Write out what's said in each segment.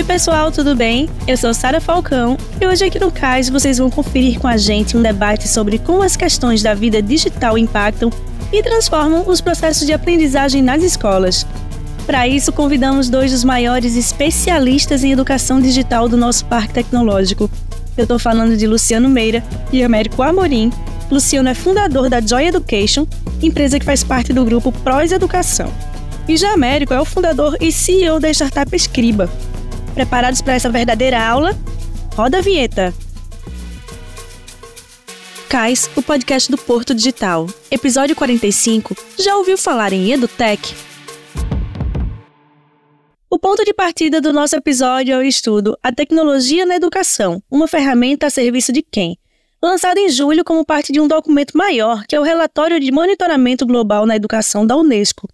Oi, pessoal, tudo bem? Eu sou Sara Falcão e hoje aqui no CAIS vocês vão conferir com a gente um debate sobre como as questões da vida digital impactam e transformam os processos de aprendizagem nas escolas. Para isso, convidamos dois dos maiores especialistas em educação digital do nosso parque tecnológico. Eu estou falando de Luciano Meira e Américo Amorim. Luciano é fundador da Joy Education, empresa que faz parte do grupo Prós Educação. E já Américo é o fundador e CEO da startup Escriba. Preparados para essa verdadeira aula? Roda a vinheta! CAIS, o podcast do Porto Digital. Episódio 45. Já ouviu falar em EduTech? O ponto de partida do nosso episódio é o estudo A Tecnologia na Educação, uma ferramenta a serviço de quem? Lançado em julho como parte de um documento maior, que é o Relatório de Monitoramento Global na Educação da Unesco.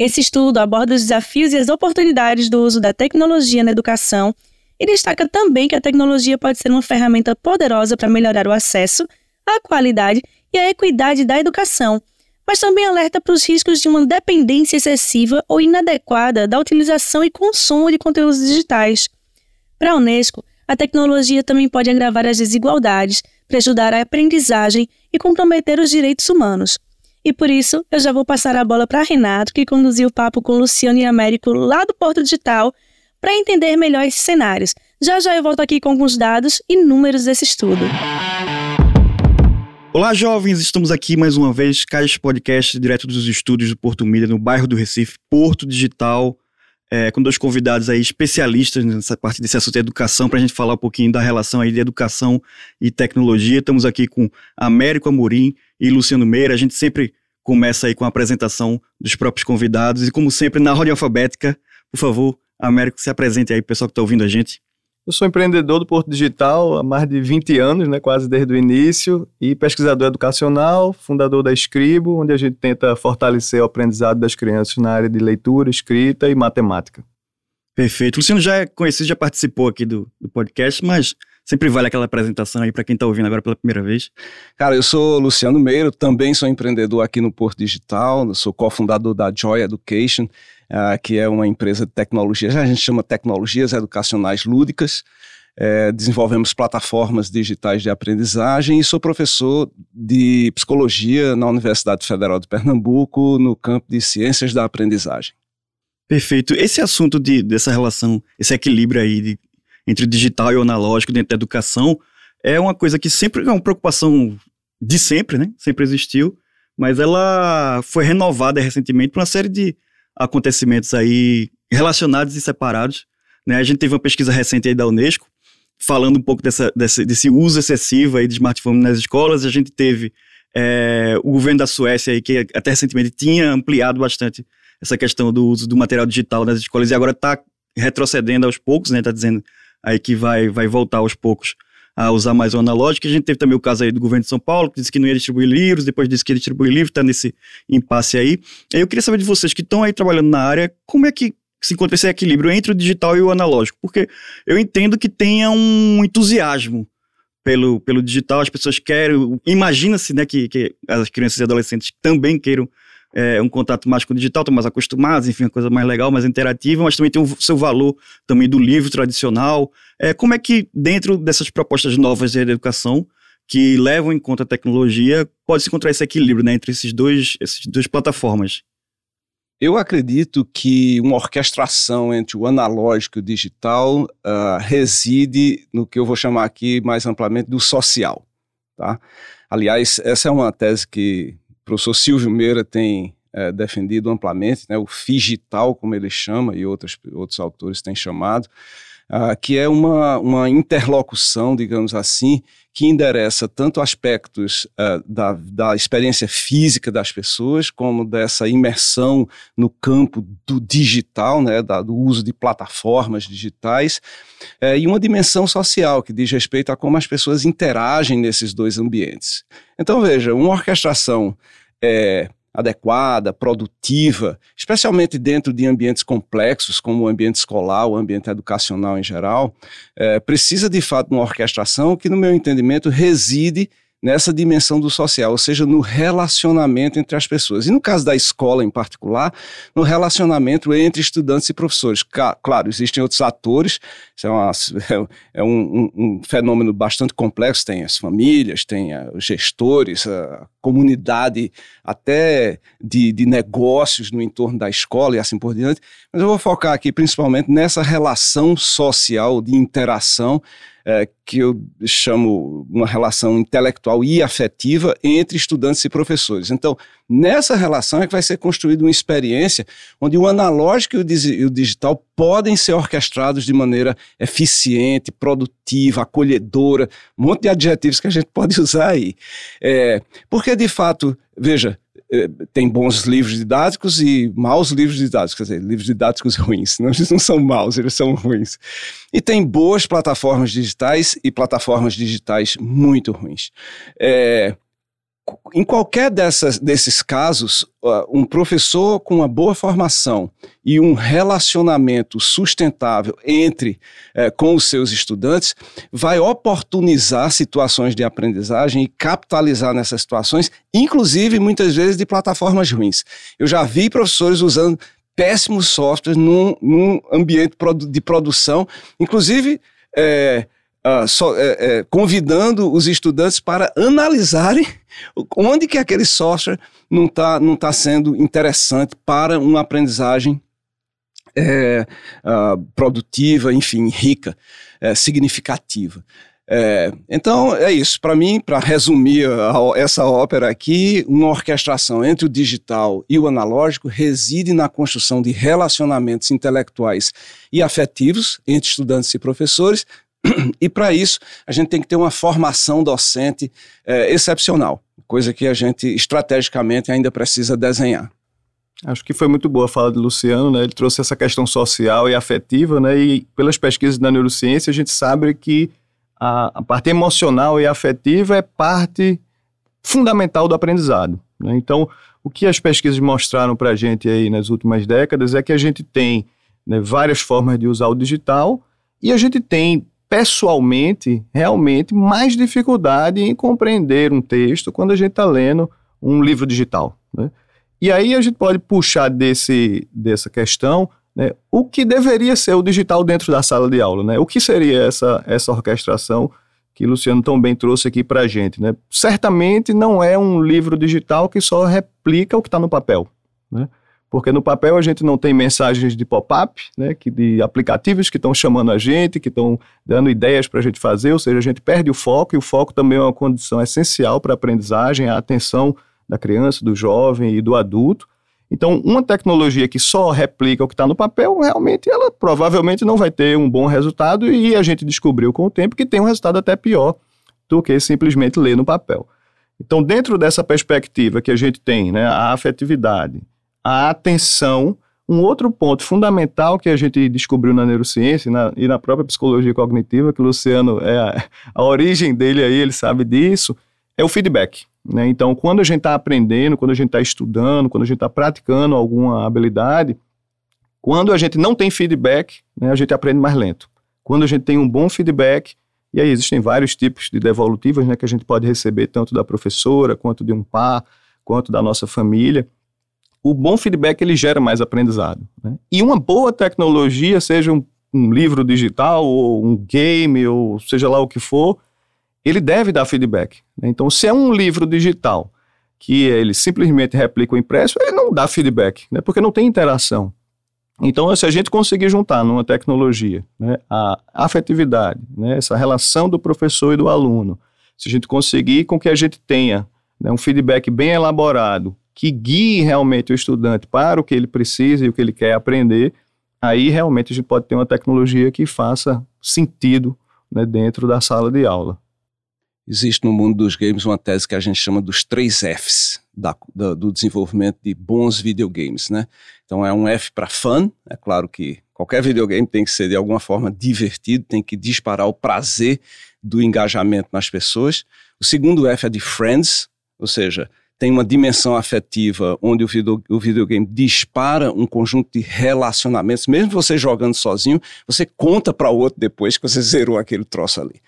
Esse estudo aborda os desafios e as oportunidades do uso da tecnologia na educação e destaca também que a tecnologia pode ser uma ferramenta poderosa para melhorar o acesso, a qualidade e a equidade da educação, mas também alerta para os riscos de uma dependência excessiva ou inadequada da utilização e consumo de conteúdos digitais. Para a Unesco, a tecnologia também pode agravar as desigualdades, prejudiciar a aprendizagem e comprometer os direitos humanos. E por isso, eu já vou passar a bola para Renato, que conduziu o papo com Luciano e Américo lá do Porto Digital, para entender melhor esses cenários. Já já eu volto aqui com alguns dados e números desse estudo. Olá, jovens! Estamos aqui mais uma vez, Cais Podcast, direto dos estúdios do Porto Mídia, no bairro do Recife, Porto Digital, é, com dois convidados aí especialistas nessa parte desse assunto de educação, para a gente falar um pouquinho da relação aí de educação e tecnologia. Estamos aqui com Américo Amorim e Luciano Meira. A gente sempre começa aí com a apresentação dos próprios convidados e, como sempre, na ordem alfabética, por favor, Américo, se apresente aí, pessoal que está ouvindo a gente. Eu sou empreendedor do Porto Digital há mais de 20 anos, né, quase desde o início, e pesquisador educacional, fundador da Escribo, onde a gente tenta fortalecer o aprendizado das crianças na área de leitura, escrita e matemática. Perfeito. O Luciano já é conhecido, já participou aqui do, do podcast, mas sempre vale aquela apresentação aí para quem está ouvindo agora pela primeira vez. Cara, eu sou Luciano Meiro, também sou empreendedor aqui no Porto Digital, sou cofundador da Joy Education, uh, que é uma empresa de tecnologia, a gente chama tecnologias educacionais lúdicas. É, desenvolvemos plataformas digitais de aprendizagem e sou professor de psicologia na Universidade Federal de Pernambuco, no campo de ciências da aprendizagem. Perfeito. Esse assunto de, dessa relação, esse equilíbrio aí de, entre o digital e o analógico dentro da educação, é uma coisa que sempre é uma preocupação de sempre, né? Sempre existiu, mas ela foi renovada recentemente por uma série de acontecimentos aí relacionados e separados. Né? A gente teve uma pesquisa recente aí da Unesco falando um pouco dessa, desse, desse uso excessivo aí de smartphone nas escolas. A gente teve é, o governo da Suécia aí que até recentemente tinha ampliado bastante essa questão do uso do material digital nas escolas e agora está retrocedendo aos poucos, né? Está dizendo aí que vai, vai voltar aos poucos a usar mais o analógico. A gente teve também o caso aí do governo de São Paulo, que disse que não ia distribuir livros, depois disse que ia distribuir livros, está nesse impasse aí. Eu queria saber de vocês que estão aí trabalhando na área, como é que se encontra esse equilíbrio entre o digital e o analógico? Porque eu entendo que tenha um entusiasmo pelo, pelo digital, as pessoas querem, imagina-se né, que, que as crianças e adolescentes também queiram é, um contato mais com o digital, estão mais acostumados, enfim, uma coisa mais legal, mais interativa, mas também tem o seu valor também do livro tradicional. É, como é que, dentro dessas propostas novas de educação, que levam em conta a tecnologia, pode se encontrar esse equilíbrio né, entre esses dois, essas duas plataformas? Eu acredito que uma orquestração entre o analógico e o digital uh, reside no que eu vou chamar aqui mais amplamente do social. Tá? Aliás, essa é uma tese que professor Silvio Meira tem é, defendido amplamente, né, o FIGITAL, como ele chama, e outros, outros autores têm chamado, uh, que é uma, uma interlocução, digamos assim, que endereça tanto aspectos uh, da, da experiência física das pessoas, como dessa imersão no campo do digital, né, da, do uso de plataformas digitais, uh, e uma dimensão social, que diz respeito a como as pessoas interagem nesses dois ambientes. Então, veja, uma orquestração é, adequada, produtiva, especialmente dentro de ambientes complexos, como o ambiente escolar, o ambiente educacional em geral, é, precisa de fato de uma orquestração que, no meu entendimento, reside nessa dimensão do social, ou seja, no relacionamento entre as pessoas. E no caso da escola em particular, no relacionamento entre estudantes e professores. Claro, existem outros atores, isso é, uma, é um, um, um, fenômeno bastante complexo, tem as famílias, tem os gestores, a comunidade até de, de negócios no entorno da escola e assim por diante, mas eu vou focar aqui principalmente nessa relação social de interação é, que eu chamo uma relação intelectual e afetiva entre estudantes e professores. Então, nessa relação é que vai ser construída uma experiência onde o analógico e o digital podem ser orquestrados de maneira eficiente, produtiva, acolhedora, um monte de adjetivos que a gente pode usar aí. É, porque, de fato, veja, tem bons livros didáticos e maus livros didáticos, quer dizer, livros didáticos ruins. Não, eles não são maus, eles são ruins. E tem boas plataformas digitais e plataformas digitais muito ruins. É, em qualquer dessas, desses casos, um professor com uma boa formação e um relacionamento sustentável entre eh, com os seus estudantes vai oportunizar situações de aprendizagem e capitalizar nessas situações, inclusive muitas vezes de plataformas ruins. Eu já vi professores usando péssimos softwares num, num ambiente de produção, inclusive. Eh, uh, so, é, é, convidando os estudantes para analisarem onde que aquele software não está não tá sendo interessante para uma aprendizagem é, uh, produtiva, enfim, rica, é, significativa. Então é isso. Para mim, para resumir a, essa ópera aqui, uma orquestração entre o digital e o analógico reside na construção de relacionamentos intelectuais e afetivos entre estudantes e professores, e para isso, a gente tem que ter uma formação docente é, excepcional, coisa que a gente estrategicamente ainda precisa desenhar. Acho que foi muito boa a fala de Luciano, né? Ele trouxe essa questão social e afetiva, né? E pelas pesquisas da neurociência, a gente sabe que a, a parte emocional e afetiva é parte fundamental do aprendizado. Né? Então, o que as pesquisas mostraram para a gente aí nas últimas décadas é que a gente tem né, várias formas de usar o digital e a gente tem pessoalmente, realmente, mais dificuldade em compreender um texto quando a gente está lendo um livro digital. Né? E aí a gente pode puxar desse, dessa questão né, o que deveria ser o digital dentro da sala de aula. Né? O que seria essa, essa orquestração que Luciano tão bem trouxe aqui para a gente? Né? Certamente não é um livro digital que só replica o que está no papel. Né? Porque no papel a gente não tem mensagens de pop-up, né, que de aplicativos que estão chamando a gente, que estão dando ideias para a gente fazer, ou seja, a gente perde o foco, e o foco também é uma condição essencial para a aprendizagem, a atenção da criança, do jovem e do adulto. Então, uma tecnologia que só replica o que está no papel, realmente ela provavelmente não vai ter um bom resultado, e a gente descobriu com o tempo que tem um resultado até pior do que simplesmente ler no papel. Então, dentro dessa perspectiva que a gente tem, né, a afetividade, a atenção. Um outro ponto fundamental que a gente descobriu na neurociência e na, e na própria psicologia cognitiva, que o Luciano é a, a, origem dele aí, ele sabe disso, é o feedback. Né? Então, quando a gente está aprendendo, quando a gente está estudando, quando a gente está praticando alguma habilidade, quando a gente não tem feedback, né, a gente aprende mais lento. Quando a gente tem um bom feedback, e aí existem vários tipos de devolutivas né, que a gente pode receber, tanto da professora, quanto de um par, quanto da nossa família o bom feedback ele gera mais aprendizado. Né? E uma boa tecnologia, seja um, um, livro digital ou um game ou seja lá o que for, ele deve dar feedback. Né? Então, se é um livro digital que ele simplesmente replica o impresso, ele não dá feedback, né? porque não tem interação. Então, se a gente conseguir juntar numa tecnologia né, a afetividade, né, essa relação do professor e do aluno, se a gente conseguir com que a gente tenha né, um feedback bem elaborado, que guie realmente o estudante para o que ele precisa e o que ele quer aprender, aí realmente a gente pode ter uma tecnologia que faça sentido né, dentro da sala de aula. Existe no mundo dos games uma tese que a gente chama dos três Fs da, da, do desenvolvimento de bons videogames, né? Então é um F para fun, é claro que qualquer videogame tem que ser de alguma forma divertido, tem que disparar o prazer do engajamento nas pessoas. O segundo F é de friends, ou seja, tem uma dimensão afetiva onde o, video, o videogame dispara um conjunto de relacionamentos, mesmo você jogando sozinho, você conta para o outro depois que você zerou aquele troço ali.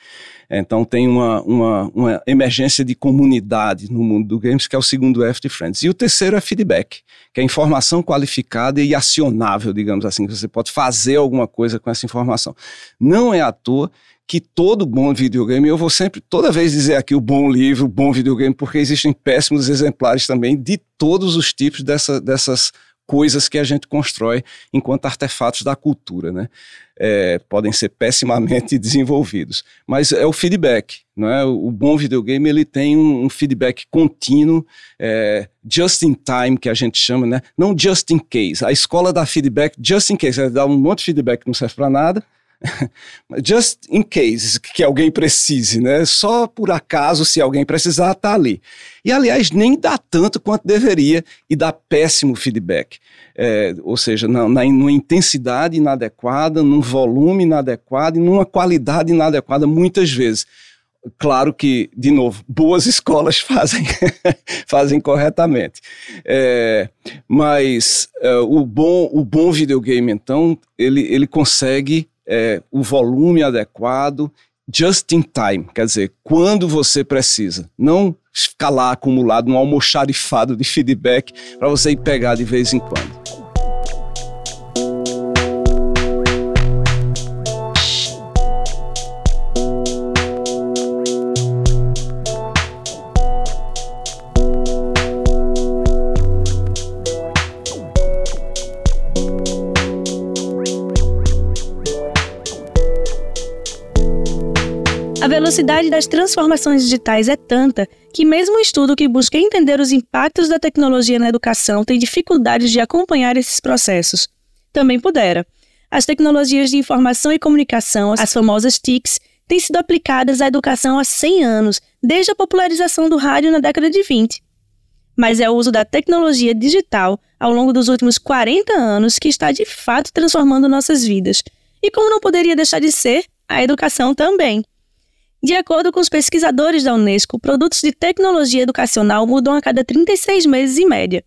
Então tem uma, uma, uma, emergência de comunidade no mundo do games, que é o segundo F de Friends. E o terceiro é feedback, que é informação qualificada e acionável, digamos assim, que você pode fazer alguma coisa com essa informação. Não é à toa que todo bom videogame, eu vou sempre, toda vez dizer aqui o bom livro, o bom videogame, porque existem péssimos exemplares também de todos os tipos dessa, dessas coisas que a gente constrói enquanto artefatos da cultura, né? É, podem ser pessimamente desenvolvidos, mas é o feedback, não é? O bom videogame ele tem um, um feedback contínuo, é, just in time que a gente chama, né? Não just in case. A escola dá feedback just in case, ela dá um monte de feedback que não serve para nada just in case que alguém precise, né? Só por acaso, se alguém precisar, tá ali. E aliás, nem dá tanto quanto deveria e dá péssimo feedback. É, ou seja, na, na, numa intensidade inadequada, num volume inadequado e numa qualidade inadequada, muitas vezes. Claro que, de novo, boas escolas fazem, fazem corretamente. É, mas é, o, bom, o bom videogame, então, ele, ele consegue é, o volume adequado, just in time, quer dizer, quando você precisa. Não ficar lá acumulado num almoxarifado de feedback para você ir pegar de vez em quando. Velocidade das transformações digitais é tanta que, mesmo um estudo que busca entender os impactos da tecnologia na educação tem dificuldades de acompanhar esses processos. Também pudera. As tecnologias de informação e comunicação, as famosas TICs, têm sido aplicadas à educação há 100 anos, desde a popularização do rádio na década de 20. Mas é o uso da tecnologia digital ao longo dos últimos 40 anos que está de fato transformando nossas vidas. E como não poderia deixar de ser, a educação também. De acordo com os pesquisadores da Unesco, produtos de tecnologia educacional mudam a cada 36 meses em média.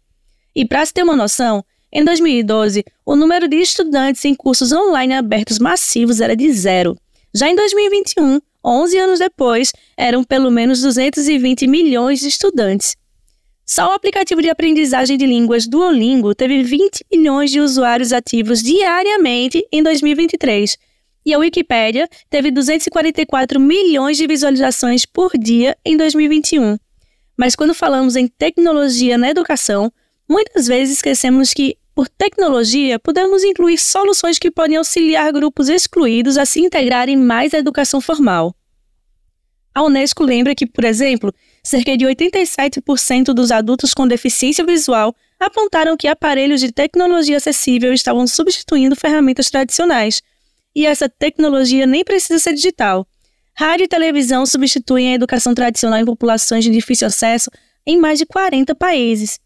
E para se ter uma noção, em 2012, o número de estudantes em cursos online abertos massivos era de zero. Já em 2021, 11 anos depois, eram pelo menos 220 milhões de estudantes. Só o aplicativo de aprendizagem de línguas Duolingo teve 20 milhões de usuários ativos diariamente em 2023 e a Wikipédia teve 244 milhões de visualizações por dia em 2021. Mas quando falamos em tecnologia na educação, muitas vezes esquecemos que, por tecnologia, podemos incluir soluções que podem auxiliar grupos excluídos a se integrarem mais à educação formal. A Unesco lembra que, por exemplo, cerca de 87% dos adultos com deficiência visual apontaram que aparelhos de tecnologia acessível estavam substituindo ferramentas tradicionais, e essa tecnologia nem precisa ser digital. Rádio e televisão substituem a educação tradicional em populações de difícil acesso em mais de 40 países.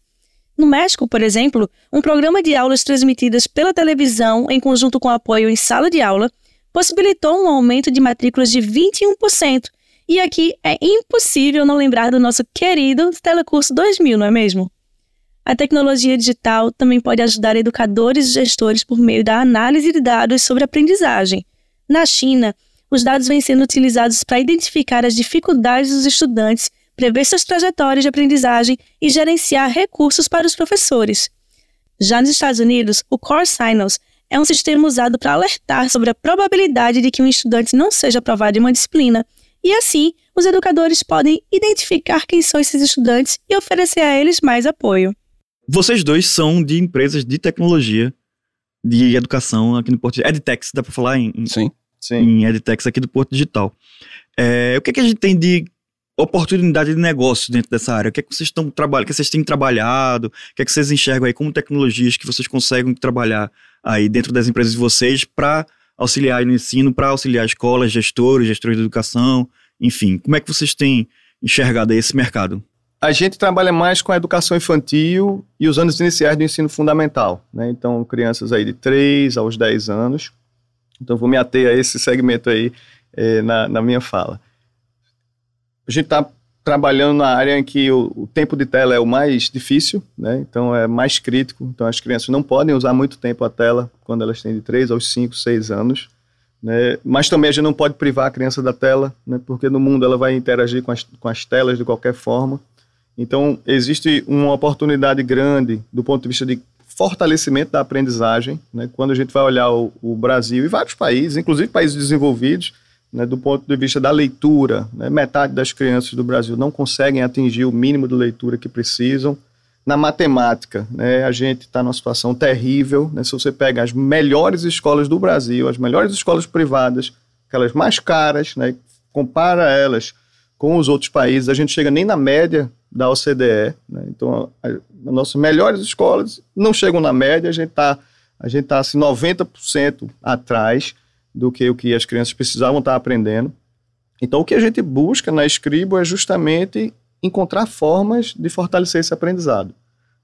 No México, por exemplo, um programa de aulas transmitidas pela televisão em conjunto com apoio em sala de aula possibilitou um aumento de matrículas de 21%. E aqui é impossível não lembrar do nosso querido Telecurso 2000, não é mesmo? A tecnologia digital também pode ajudar educadores e gestores por meio da análise de dados sobre aprendizagem. Na China, os dados vêm sendo utilizados para identificar as dificuldades dos estudantes, prever suas trajetórias de aprendizagem e gerenciar recursos para os professores. Já nos Estados Unidos, o Core Signals é um sistema usado para alertar sobre a probabilidade de que um estudante não seja aprovado em uma disciplina, e assim os educadores podem identificar quem são esses estudantes e oferecer a eles mais apoio. Vocês dois são de empresas de tecnologia, de educação aqui no Porto Digital. EdTechs, dá para falar em, Sim. Sim. em EdTechs aqui do Porto Digital. É, o que, é que a gente tem de oportunidade de negócio dentro dessa área? O que é que vocês estão trabalhando, que vocês têm trabalhado? O que é que vocês enxergam aí como tecnologias que vocês conseguem trabalhar aí dentro das empresas de vocês para auxiliar no ensino, para auxiliar escolas, gestores, gestores de educação, enfim, como é que vocês têm enxergado aí esse mercado? A gente trabalha mais com a educação infantil e os anos iniciais do ensino fundamental, né? Então, crianças aí de 3 aos 10 anos. Então, vou me ater a esse segmento aí é, na, na minha fala. A gente está trabalhando na área em que o, o, tempo de tela é o mais difícil, né? Então é mais crítico. Então as crianças não podem usar muito tempo a tela quando elas têm de 3 aos 5, 6 anos. Né? Mas também a gente não pode privar a criança da tela, né? porque no mundo ela vai interagir com as, com as telas de qualquer forma. Então existe uma oportunidade grande do ponto de vista de fortalecimento da aprendizagem. Né? Quando a gente vai olhar o, o Brasil e vários países, inclusive países desenvolvidos, né, do ponto de vista da leitura, né, metade das crianças do Brasil não conseguem atingir o mínimo de leitura que precisam. Na matemática, né, a gente está numa situação terrível. Né, se você pega as melhores escolas do Brasil, as melhores escolas privadas, aquelas mais caras, né, compara elas com os outros países, a gente chega nem na média da OCDE. Né, então, as nossas melhores escolas não chegam na média, a gente está a gente tá, assim, 90% atrás do que o que as crianças precisavam estar aprendendo. Então, o que a gente busca na Escribo é justamente encontrar formas de fortalecer esse aprendizado,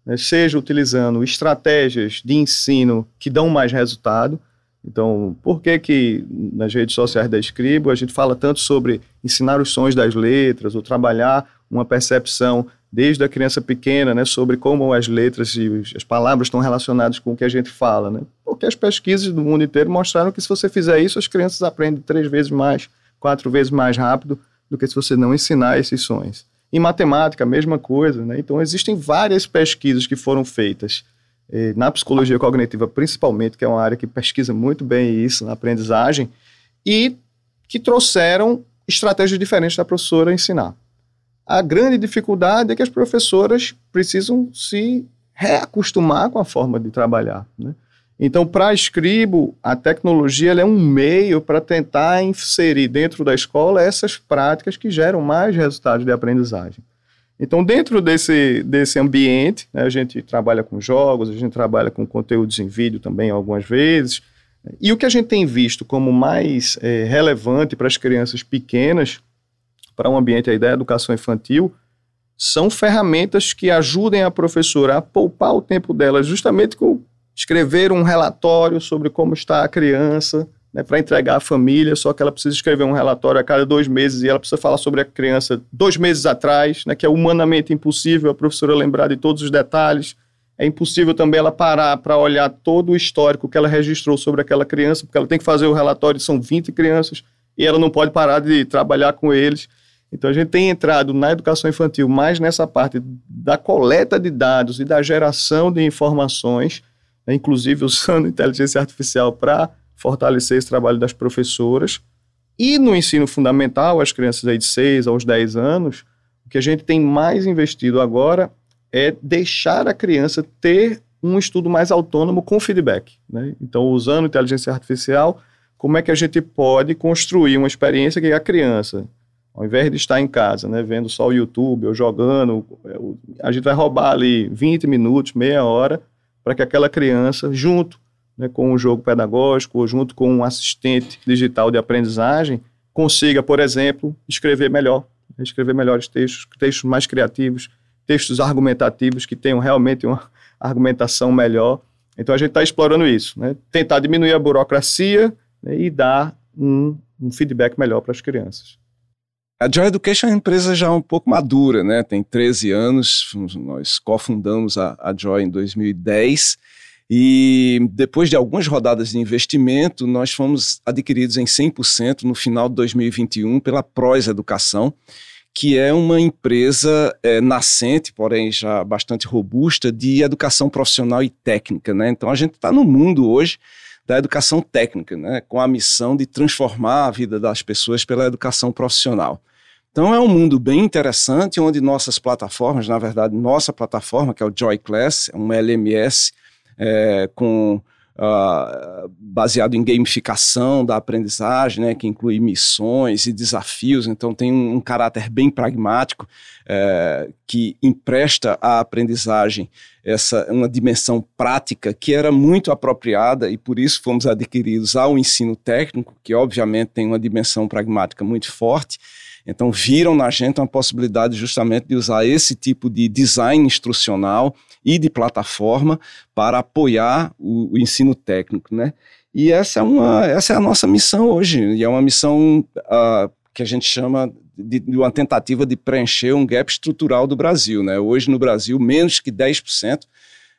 né? seja utilizando estratégias de ensino que dão mais resultado. Então, por que que nas redes sociais da Escribo a gente fala tanto sobre ensinar os sons das letras ou trabalhar uma percepção desde a criança pequena, né, sobre como as letras e as palavras estão relacionadas com o que a gente fala, né? Porque as pesquisas do mundo inteiro mostraram que se você fizer isso, as crianças aprendem três vezes mais, quatro vezes mais rápido do que se você não ensinar esses sons. Em matemática, a mesma coisa, né? Então, existem várias pesquisas que foram feitas eh, na psicologia cognitiva, principalmente, que é uma área que pesquisa muito bem isso na aprendizagem, e que trouxeram estratégias diferentes da professora ensinar. A grande dificuldade é que as professoras precisam se reacostumar com a forma de trabalhar. Né? Então, para a Escribo, a tecnologia é um meio para tentar inserir dentro da escola essas práticas que geram mais resultados de aprendizagem. Então, dentro desse, desse ambiente, né, a gente trabalha com jogos, a gente trabalha com conteúdos em vídeo também algumas vezes. E o que a gente tem visto como mais é, relevante para as crianças pequenas para um ambiente aí da educação infantil são ferramentas que ajudem a professora a poupar o tempo dela justamente com escrever um relatório sobre como está a criança, né, para entregar à família, só que ela precisa escrever um relatório a cada dois meses e ela precisa falar sobre a criança dois meses atrás, né, que é humanamente impossível a professora lembrar de todos os detalhes. É impossível também ela parar para olhar todo o histórico que ela registrou sobre aquela criança, porque ela tem que fazer o relatório, são 20 crianças, e ela não pode parar de trabalhar com eles. Então a gente tem entrado na educação infantil mais nessa parte da coleta de dados e da geração de informações, né, inclusive usando inteligência artificial para fortalecer esse trabalho das professoras. E no ensino fundamental, as crianças aí de 6 aos 10 anos, o que a gente tem mais investido agora é deixar a criança ter um estudo mais autônomo com feedback. Né? Então, usando inteligência artificial, como é que a gente pode construir uma experiência que a criança ao invés de estar em casa, né, vendo só o YouTube ou jogando, a gente vai roubar ali 20 minutos, meia hora, para que aquela criança, junto né, com um jogo pedagógico ou junto com um assistente digital de aprendizagem, consiga, por exemplo, escrever melhor, né, escrever melhores textos, textos mais criativos, textos argumentativos que tenham realmente uma argumentação melhor. Então a gente está explorando isso, né? tentar diminuir a burocracia né, e dar um, um feedback melhor para as crianças. A Joy Education é uma empresa já um pouco madura, né? Tem 13 anos, nós cofundamos a, a Joy em 2010 e depois de algumas rodadas de investimento, nós fomos adquiridos em 100% no final de 2021 pela Pros Educação, que é uma empresa é, nascente, porém já bastante robusta, de educação profissional e técnica, né? Então a gente está no mundo hoje da educação técnica, né, com a missão de transformar a vida das pessoas pela educação profissional. Então é um mundo bem interessante, onde nossas plataformas, na verdade, nossa plataforma, que é o Joy Class, é um LMS é, com Uh, baseado em gamificação da aprendizagem, né, que inclui missões e desafios, então tem um, um caráter bem pragmático é, que empresta à aprendizagem essa uma dimensão prática que era muito apropriada e por isso fomos adquiridos ao ensino técnico, que obviamente tem uma dimensão pragmática muito forte. Então viram na gente uma possibilidade justamente de usar esse tipo de design instrucional e de plataforma para apoiar o, o ensino técnico, né? E essa é, uma, essa é a nossa missão hoje, e é uma missão uh, que a gente chama de, de, uma tentativa de preencher um gap estrutural do Brasil. Né? Hoje, no Brasil, menos que 10%,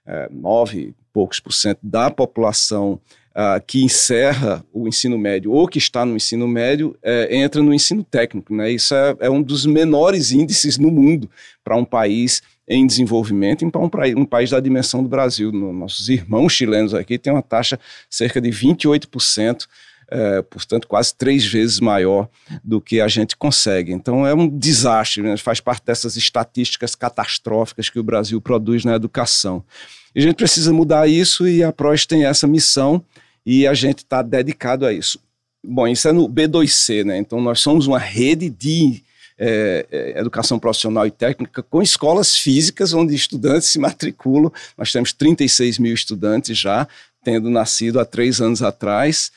é, 9 poucos por cento da população uh, que encerra o ensino médio ou que está no ensino médio é, entra no ensino técnico. Né? Isso é, é um dos menores índices no mundo para um país em desenvolvimento para um, um, país da dimensão do Brasil. No, nossos irmãos chilenos aqui têm uma taxa cerca de 28%. É, portanto, quase três vezes maior do que a gente consegue. Então, é um desastre, né? faz parte dessas estatísticas catastróficas que o Brasil produz na educação. E a gente precisa mudar isso e a PROS tem essa missão e a gente está dedicado a isso. Bom, isso é no B2C, né? Então, nós somos uma rede de é, é, educação profissional e técnica com escolas físicas onde estudantes se matriculam. Nós temos 36 mil estudantes já, tendo nascido há três anos atrás.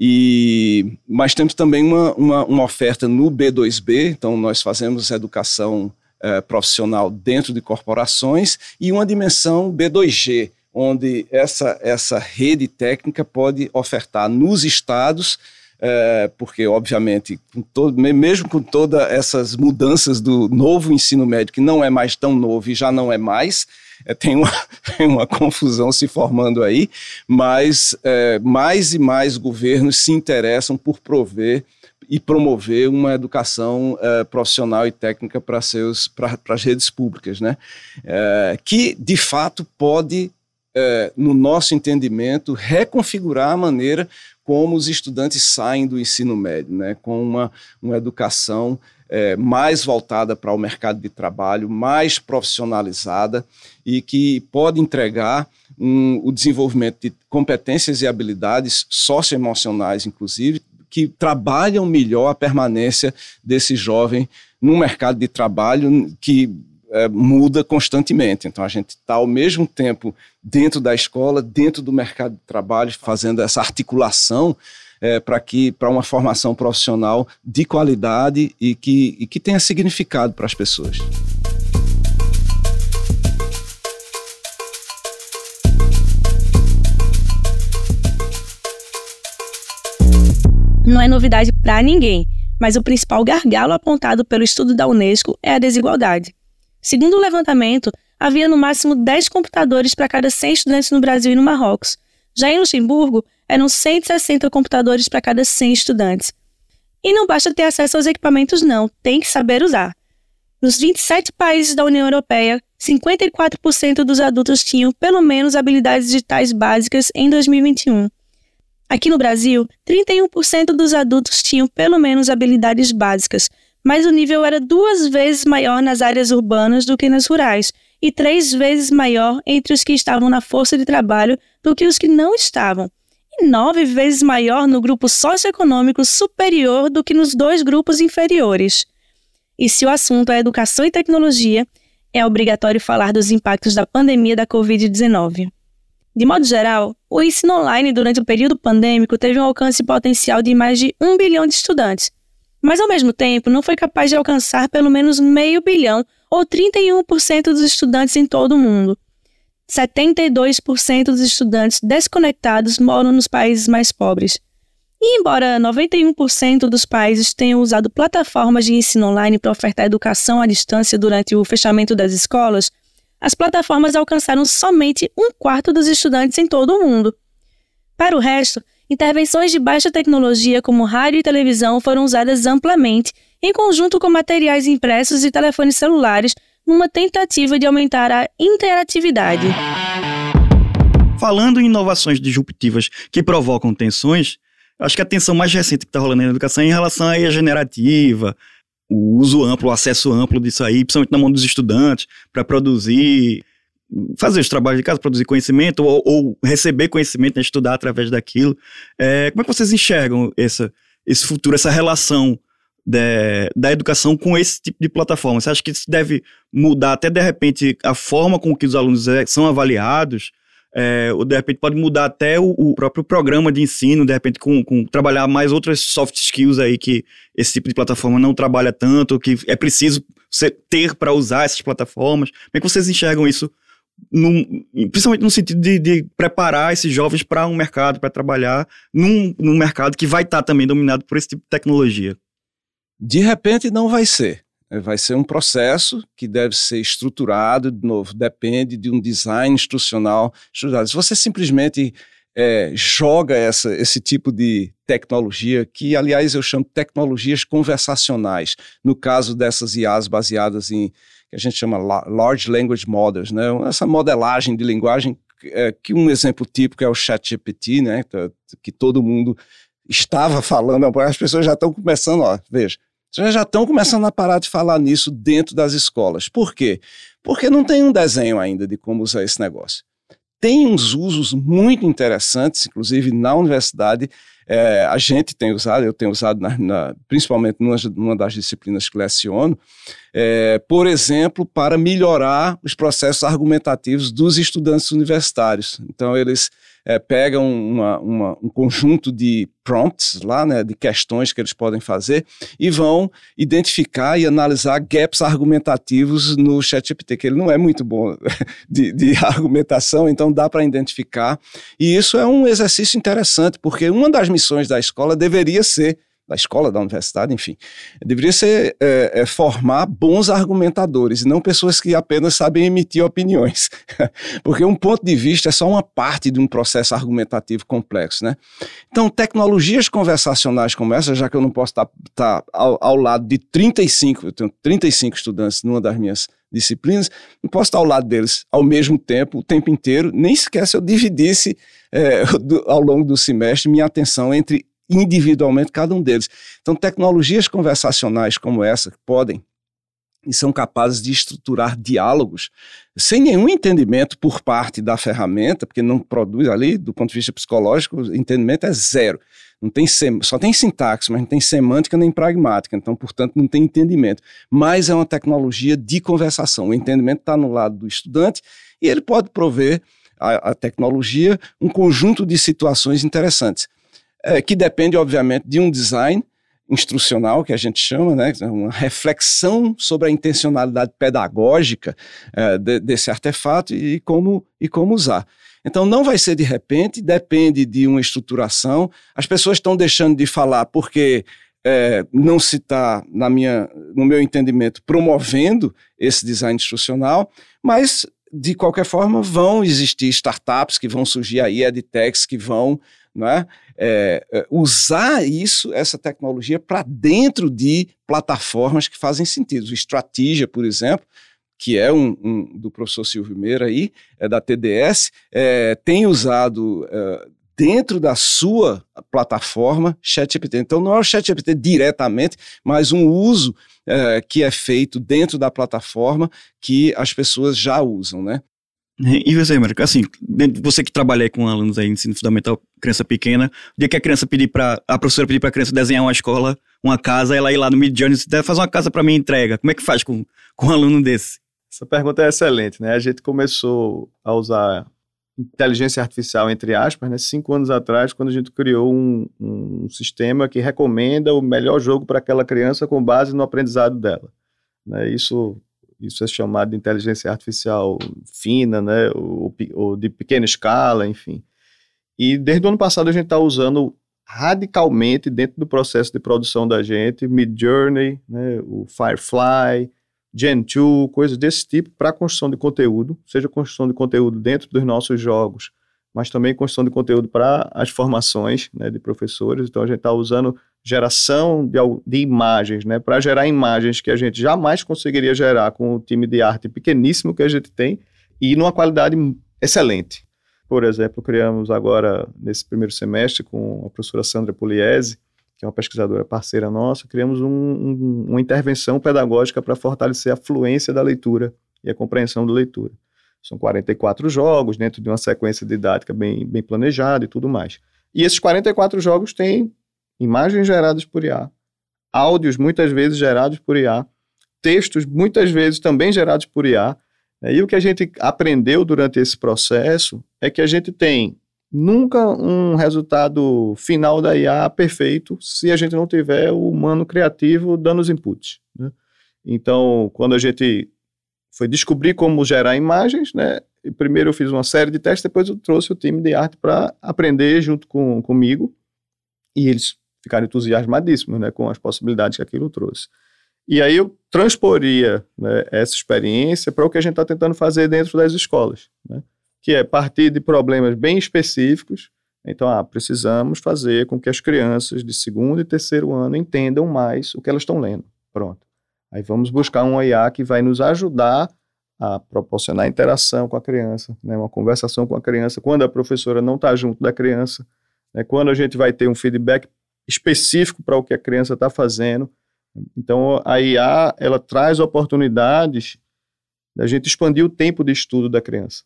E, mas temos também uma, uma, uma oferta no B2B, então nós fazemos educação é, profissional dentro de corporações e uma dimensão B2G, onde essa, essa rede técnica pode ofertar nos estados é, porque, obviamente, com todo, mesmo com todas essas mudanças do novo ensino médio, que não é mais tão novo e já não é mais, é, tem, uma, tem uma confusão se formando aí, mas é, mais e mais governos se interessam por prover e promover uma educação é, profissional e técnica para as redes públicas, né? É, que de fato pode, é, no nosso entendimento, reconfigurar a maneira como os estudantes saem do ensino médio, né, com uma, uma educação é, mais voltada para o mercado de trabalho, mais profissionalizada e que pode entregar um, o desenvolvimento de competências e habilidades socioemocionais, inclusive, que trabalham melhor a permanência desse jovem no mercado de trabalho que é, muda constantemente. Então a gente está ao mesmo tempo dentro da escola, dentro do mercado de trabalho, fazendo essa articulação é, para que para uma formação profissional de qualidade e que, e que tenha significado para as pessoas. Não é novidade para ninguém, mas o principal gargalo apontado pelo estudo da Unesco é a desigualdade. Segundo o levantamento, havia no máximo 10 computadores para cada 100 estudantes no Brasil e no Marrocos. Já em Luxemburgo, eram 160 computadores para cada 100 estudantes. E não basta ter acesso aos equipamentos, não, tem que saber usar. Nos 27 países da União Europeia, 54% dos adultos tinham pelo menos habilidades digitais básicas em 2021. Aqui no Brasil, 31% dos adultos tinham pelo menos habilidades básicas, mas o nível era duas vezes maior nas áreas urbanas do que nas rurais, e três vezes maior entre os que estavam na força de trabalho do que os que não estavam, e nove vezes maior no grupo socioeconômico superior do que nos dois grupos inferiores. E se o assunto é educação e tecnologia, é obrigatório falar dos impactos da pandemia da Covid-19. De modo geral, o ensino online durante o período pandêmico teve um alcance potencial de mais de um bilhão de estudantes, mas ao mesmo tempo não foi capaz de alcançar pelo menos meio bilhão ou 31% dos estudantes em todo o mundo. 72% dos estudantes desconectados moram nos países mais pobres. E embora 91% dos países tenham usado plataformas de ensino online para ofertar educação à distância durante o fechamento das escolas, as plataformas alcançaram somente um quarto dos estudantes em todo o mundo. Para o resto, intervenções de baixa tecnologia como rádio e televisão foram usadas amplamente, em conjunto com materiais impressos e telefones celulares, numa tentativa de aumentar a interatividade. Falando em inovações disruptivas que provocam tensões, acho que a tensão mais recente que está rolando na educação é em relação à IA generativa, o uso amplo, o acesso amplo disso aí, principalmente na mão dos estudantes, para produzir fazer os trabalhos de casa, produzir conhecimento ou, ou receber conhecimento, né, estudar através daquilo. É, como é que vocês enxergam essa, esse futuro, essa relação de, da educação com esse tipo de plataforma? Você acha que isso deve mudar até de repente a forma com que os alunos é, são avaliados? É, ou de repente pode mudar até o, o, próprio programa de ensino, de repente com, com, trabalhar mais outras soft skills aí que esse tipo de plataforma não trabalha tanto, que é preciso ter para usar essas plataformas. Como é que vocês enxergam isso num, principalmente no sentido de, de preparar esses jovens para um mercado, para trabalhar num, num mercado que vai estar tá também dominado por esse tipo de tecnologia. De repente, não vai ser. É, vai ser um processo que deve ser estruturado, de novo, depende de um design institucional estruturado. Se você simplesmente é, joga essa, esse tipo de tecnologia, que aliás eu chamo de tecnologias conversacionais, no caso dessas IAs baseadas em que a gente chama Large Language Models, né? essa modelagem de linguagem, é, que um exemplo típico é o ChatGPT, né? que todo mundo estava falando, as pessoas já estão começando, ó, veja, já estão começando a parar de falar nisso dentro das escolas. Por quê? Porque não tem um desenho ainda de como usar esse negócio. Tem uns usos muito interessantes, inclusive na universidade, é, a gente tem usado, eu tenho usado na, na, principalmente numa, numa, das disciplinas que leciono, é, por exemplo, para melhorar os processos argumentativos dos estudantes universitários. Então, eles é, pegam uma, uma, um conjunto de prompts lá, né, de questões que eles podem fazer e vão identificar e analisar gaps argumentativos no ChatGPT, que ele não é muito bom de, de argumentação, então dá para identificar. E isso é um exercício interessante, porque uma das missões da escola deveria ser da escola, da universidade, enfim, deveria ser é, é, formar bons argumentadores e não pessoas que apenas sabem emitir opiniões, porque um ponto de vista é só uma parte de um processo argumentativo complexo, né? Então, tecnologias conversacionais como essa, já que eu não posso estar, estar ao, ao lado de 35, eu tenho 35 estudantes numa das minhas disciplinas, não posso estar ao lado deles ao mesmo tempo, o tempo inteiro, nem sequer se eu dividisse é, do, ao longo do semestre minha atenção entre individualmente cada um deles. Então, tecnologias conversacionais como essa podem e são capazes de estruturar diálogos sem nenhum entendimento por parte da ferramenta, porque não produz ali, do ponto de vista psicológico, entendimento é zero. Não tem só tem sintaxe, mas não tem semântica nem pragmática, então, portanto, não tem entendimento. Mas é uma tecnologia de conversação. O entendimento está no lado do estudante e ele pode prover a, a tecnologia um conjunto de situações interessantes é, que depende, obviamente, de um design instrucional, que a gente chama, né, uma reflexão sobre a intencionalidade pedagógica é, de, desse artefato e como, e como usar. Então, não vai ser de repente, depende de uma estruturação. As pessoas estão deixando de falar porque é, não se está, no meu entendimento, promovendo esse design instrucional, mas, de qualquer forma, vão existir startups que vão surgir aí, edtechs que vão né, é, é, usar isso, essa tecnologia, para dentro de plataformas que fazem sentido. O Strategia, por exemplo, que é um, um, do professor Silvio Meira aí, é da TDS, é, tem usado é, dentro da sua plataforma ChatGPT. Então não é o ChatGPT diretamente, mas um uso é, que é feito dentro da plataforma que as pessoas já usam, né? E você, América, assim, você que trabalha com alunos aí, ensino fundamental, criança pequena, o dia que a criança pedir para a professora pedir para a criança desenhar uma escola, uma casa, ela ir lá no Mid Journey e fazer uma casa para mim entrega. Como é que faz com, com um aluno desse? Essa pergunta é excelente, né? A gente começou a usar inteligência artificial, entre aspas, né, cinco anos atrás, quando a gente criou um, um sistema que recomenda o melhor jogo para aquela criança com base no aprendizado dela. Né? Isso isso é chamado de inteligência artificial fina, né, ou, ou de pequena escala, enfim. E desde o ano passado a gente está usando radicalmente dentro do processo de produção da gente, Midjourney, né, o Firefly, Gen2, coisas desse tipo para construção de conteúdo, seja construção de conteúdo dentro dos nossos jogos, mas também construção de conteúdo para as formações né, de professores. Então a gente está usando geração de, de imagens, né, para gerar imagens que a gente jamais conseguiria gerar com o time de arte pequeníssimo que a gente tem e numa qualidade excelente. Por exemplo, criamos agora, nesse primeiro semestre, com a professora Sandra Pugliese, que é uma pesquisadora parceira nossa, criamos um, um, uma intervenção pedagógica para fortalecer a fluência da leitura e a compreensão da leitura. São 44 jogos dentro de uma sequência didática bem, bem planejada e tudo mais. E esses 44 jogos têm imagens geradas por IA, áudios muitas vezes gerados por IA, textos muitas vezes também gerados por IA. Né? E o que a gente aprendeu durante esse processo é que a gente tem nunca um resultado final da IA perfeito se a gente não tiver o humano criativo dando os inputs. Né? Então, quando a gente foi descobrir como gerar imagens, né? primeiro eu fiz uma série de testes, depois eu trouxe o time de arte para aprender junto com, comigo, e eles ficaram entusiasmadíssimos né, com as possibilidades que aquilo trouxe. E aí eu transporia né, essa experiência para o que a gente está tentando fazer dentro das escolas, né, que é partir de problemas bem específicos. Então, ah, precisamos fazer com que as crianças de segundo e terceiro ano entendam mais o que elas estão lendo. Pronto. Aí vamos buscar um IA que vai nos ajudar a proporcionar interação com a criança, né, uma conversação com a criança, quando a professora não está junto da criança, né, quando a gente vai ter um feedback específico para o que a criança está fazendo. Então, a IA, ela traz oportunidades da gente expandir o tempo de estudo da criança.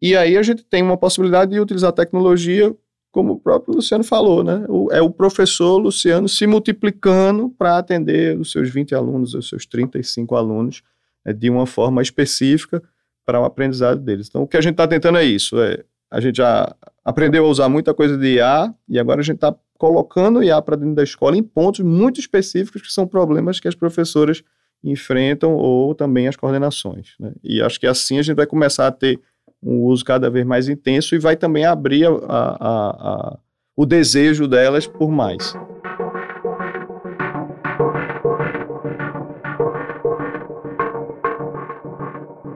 E aí a gente tem uma possibilidade de utilizar a tecnologia, como o próprio Luciano falou, né? O, é o professor Luciano se multiplicando para atender os seus 20 alunos, os seus 35 alunos, né, de uma forma específica para o aprendizado deles. Então, o que a gente está tentando é isso, é a gente já aprendeu a usar muita coisa de IA e agora a gente está colocando IA para dentro da escola em pontos muito específicos que são problemas que as professoras enfrentam ou também as coordenações. Né? E acho que assim a gente vai começar a ter um uso cada vez mais intenso e vai também abrir a, a, a, o desejo delas por mais.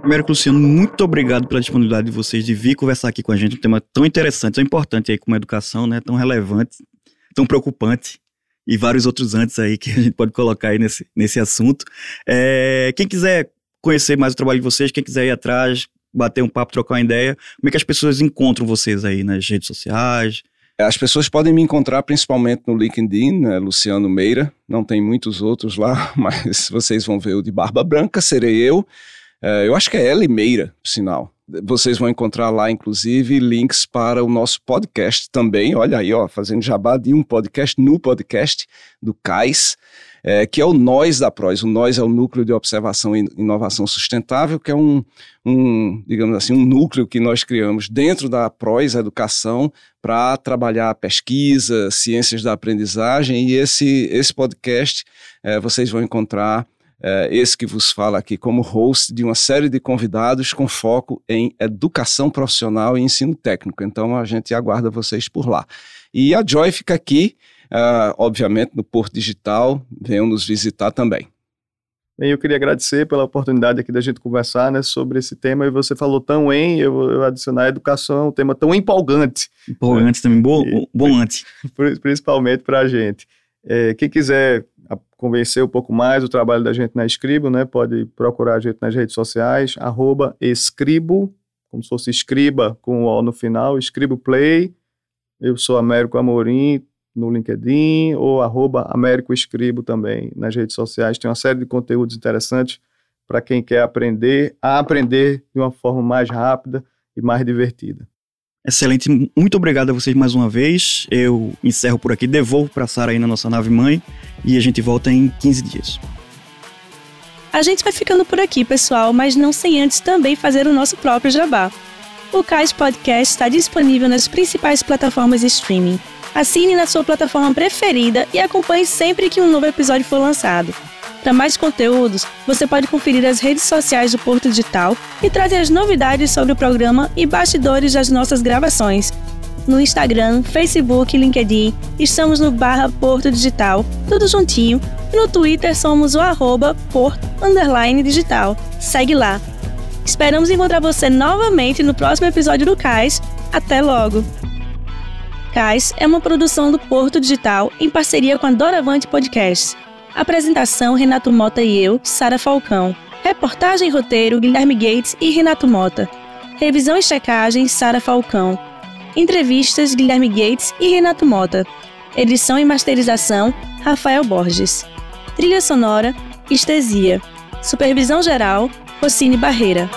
Primeiro, Luciano, muito obrigado pela disponibilidade de vocês de vir conversar aqui com a gente, um tema tão interessante, tão importante aí como a educação, né? Tão relevante, tão preocupante e vários outros antes aí que a gente pode colocar aí nesse, nesse assunto. É, quem quiser conhecer mais o trabalho de vocês, quem quiser ir atrás, bater um papo, trocar uma ideia, como é que as pessoas encontram vocês aí nas redes sociais? As pessoas podem me encontrar principalmente no LinkedIn, né, Luciano Meira, não tem muitos outros lá, mas vocês vão ver o de Barba Branca, serei eu. É, eu acho que é Ellie Meira, por sinal. Vocês vão encontrar lá, inclusive, links para o nosso podcast também. Olha aí, ó, fazendo jabá de um podcast no podcast do CAIS, é, que é o NOS da PROS. O NOS é o Núcleo de Observação e Inovação Sustentável, que é um, um digamos assim, um núcleo que nós criamos dentro da PROS Educação para trabalhar pesquisa, ciências da aprendizagem. E esse, esse podcast é, vocês vão encontrar é, esse que vos fala aqui como host de uma série de convidados com foco em educação profissional e ensino técnico. Então a gente aguarda vocês por lá. E a Joy fica aqui, uh, obviamente, no Porto Digital. Venham nos visitar também. Bem, eu queria agradecer pela oportunidade aqui da gente conversar né, sobre esse tema. E você falou tão em, eu, eu adicionar a educação, um tema tão empolgante. Empolgante né? também, bom, e, bom antes. Principalmente para a gente. É, quem quiser convencer um pouco mais o trabalho da gente na Escribo, né? Pode procurar a gente nas redes sociais, arroba Escribo, como se fosse escriba com o O no final, Escribo Play. Eu sou Américo Amorim no LinkedIn ou arroba Américo Escribo também nas redes sociais. Tem uma série de conteúdos interessantes para quem quer aprender a aprender de uma forma mais rápida e mais divertida. Excelente, muito obrigado a vocês mais uma vez. Eu encerro por aqui, devolvo para Sara aí na nossa nave mãe e a gente volta em 15 dias. A gente vai ficando por aqui, pessoal, mas não sem antes também fazer o nosso próprio jabá. O Cais Podcast está disponível nas principais plataformas de streaming. Assine na sua plataforma preferida e acompanhe sempre que um novo episódio for lançado. Para mais conteúdos, você pode conferir as redes sociais do Porto Digital e trazer as novidades sobre o programa e bastidores das nossas gravações. No Instagram, Facebook e LinkedIn, estamos no barra Porto Digital, tudo juntinho, e no Twitter somos o arroba Porto Digital. Segue lá. Esperamos encontrar você novamente no próximo episódio do CAIS. Até logo! CAIS é uma produção do Porto Digital em parceria com a Doravante Podcasts. Apresentação: Renato Mota e eu, Sara Falcão. Reportagem e roteiro: Guilherme Gates e Renato Mota. Revisão e checagem: Sara Falcão. Entrevistas: Guilherme Gates e Renato Mota. Edição e masterização: Rafael Borges. Trilha sonora: Estesia. Supervisão geral: Rocine Barreira.